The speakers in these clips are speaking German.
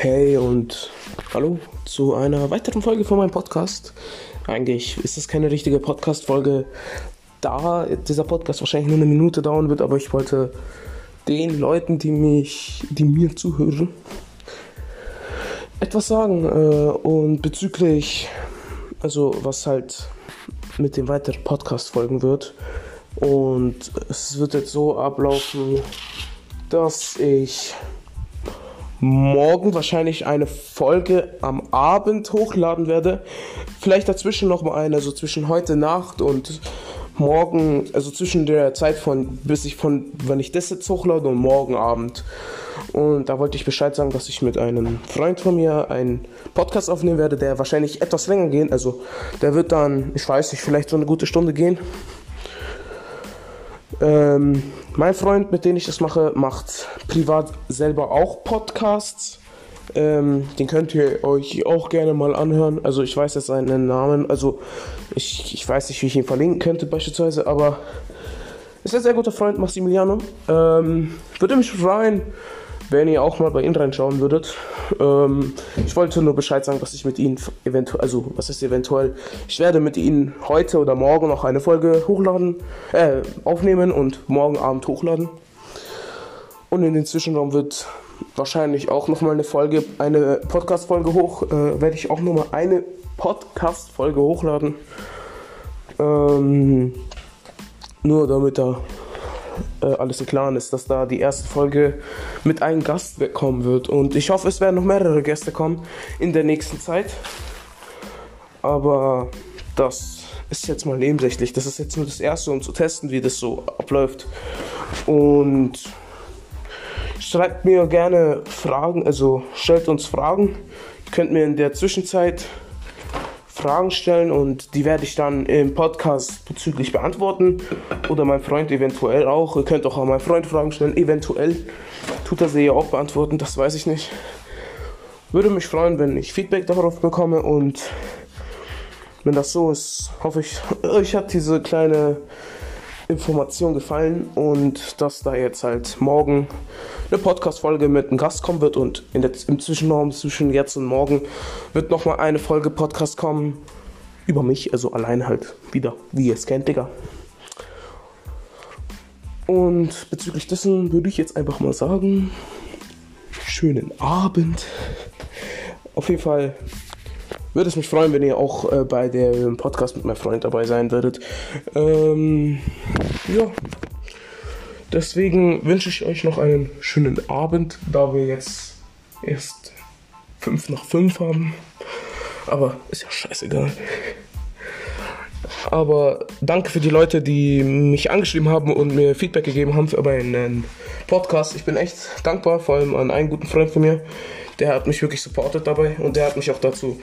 Hey und hallo zu einer weiteren Folge von meinem Podcast. Eigentlich ist das keine richtige Podcast-Folge, da dieser Podcast wahrscheinlich nur eine Minute dauern wird, aber ich wollte den Leuten, die mich, die mir zuhören, etwas sagen. Äh, und bezüglich, also was halt mit dem weiteren Podcast folgen wird. Und es wird jetzt so ablaufen, dass ich morgen wahrscheinlich eine Folge am Abend hochladen werde. Vielleicht dazwischen noch mal eine, also zwischen heute Nacht und morgen, also zwischen der Zeit von, bis ich von, wenn ich das jetzt hochlade und morgen Abend. Und da wollte ich Bescheid sagen, dass ich mit einem Freund von mir einen Podcast aufnehmen werde, der wahrscheinlich etwas länger gehen. Also der wird dann, ich weiß nicht, vielleicht so eine gute Stunde gehen. Ähm, mein Freund, mit dem ich das mache, macht privat selber auch Podcasts. Ähm, den könnt ihr euch auch gerne mal anhören. Also ich weiß jetzt seinen Namen, also ich, ich weiß nicht, wie ich ihn verlinken könnte beispielsweise, aber ist ein sehr guter Freund, Massimiliano. Ähm, würde mich freuen, wenn ihr auch mal bei ihm reinschauen würdet. Ähm, ich wollte nur Bescheid sagen, dass ich mit ihnen eventuell, also was ist eventuell, ich werde mit ihnen heute oder morgen noch eine Folge hochladen, äh, aufnehmen und morgen Abend hochladen. Und in den Zwischenraum wird wahrscheinlich auch nochmal eine Folge, eine Podcast-Folge hoch, äh, werde ich auch nochmal eine Podcast-Folge hochladen. Ähm, nur damit da äh, alles im Klaren ist, dass da die erste Folge mit einem Gast kommen wird. Und ich hoffe, es werden noch mehrere Gäste kommen in der nächsten Zeit. Aber das ist jetzt mal nebensächlich. Das ist jetzt nur das erste, um zu testen, wie das so abläuft. Und schreibt mir gerne Fragen, also stellt uns Fragen. Ihr könnt mir in der Zwischenzeit Fragen stellen und die werde ich dann im Podcast bezüglich beantworten. Oder mein Freund eventuell auch. Ihr könnt auch an meinen Freund Fragen stellen. Eventuell tut er sie ja auch beantworten, das weiß ich nicht. Würde mich freuen, wenn ich Feedback darauf bekomme und wenn das so ist, hoffe ich, euch hat diese kleine Information gefallen und dass da jetzt halt morgen eine Podcast-Folge mit einem Gast kommen wird und in der, im Zwischenraum zwischen jetzt und morgen wird nochmal eine Folge Podcast kommen über mich, also allein halt wieder, wie ihr es kennt, Digga. Und bezüglich dessen würde ich jetzt einfach mal sagen, schönen Abend. Auf jeden Fall würde es mich freuen, wenn ihr auch äh, bei dem Podcast mit meinem Freund dabei sein würdet. Ähm, ja. Deswegen wünsche ich euch noch einen schönen Abend, da wir jetzt erst 5 nach 5 haben. Aber ist ja scheißegal. Aber danke für die Leute, die mich angeschrieben haben und mir Feedback gegeben haben für meinen Podcast. Ich bin echt dankbar, vor allem an einen guten Freund von mir. Der hat mich wirklich supportet dabei und der hat mich auch dazu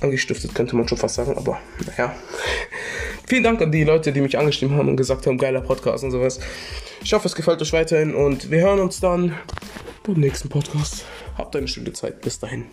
angestiftet, könnte man schon fast sagen. Aber naja. Vielen Dank an die Leute, die mich angeschrieben haben und gesagt haben, geiler Podcast und sowas. Ich hoffe, es gefällt euch weiterhin und wir hören uns dann beim nächsten Podcast. Habt eine schöne Zeit. Bis dahin.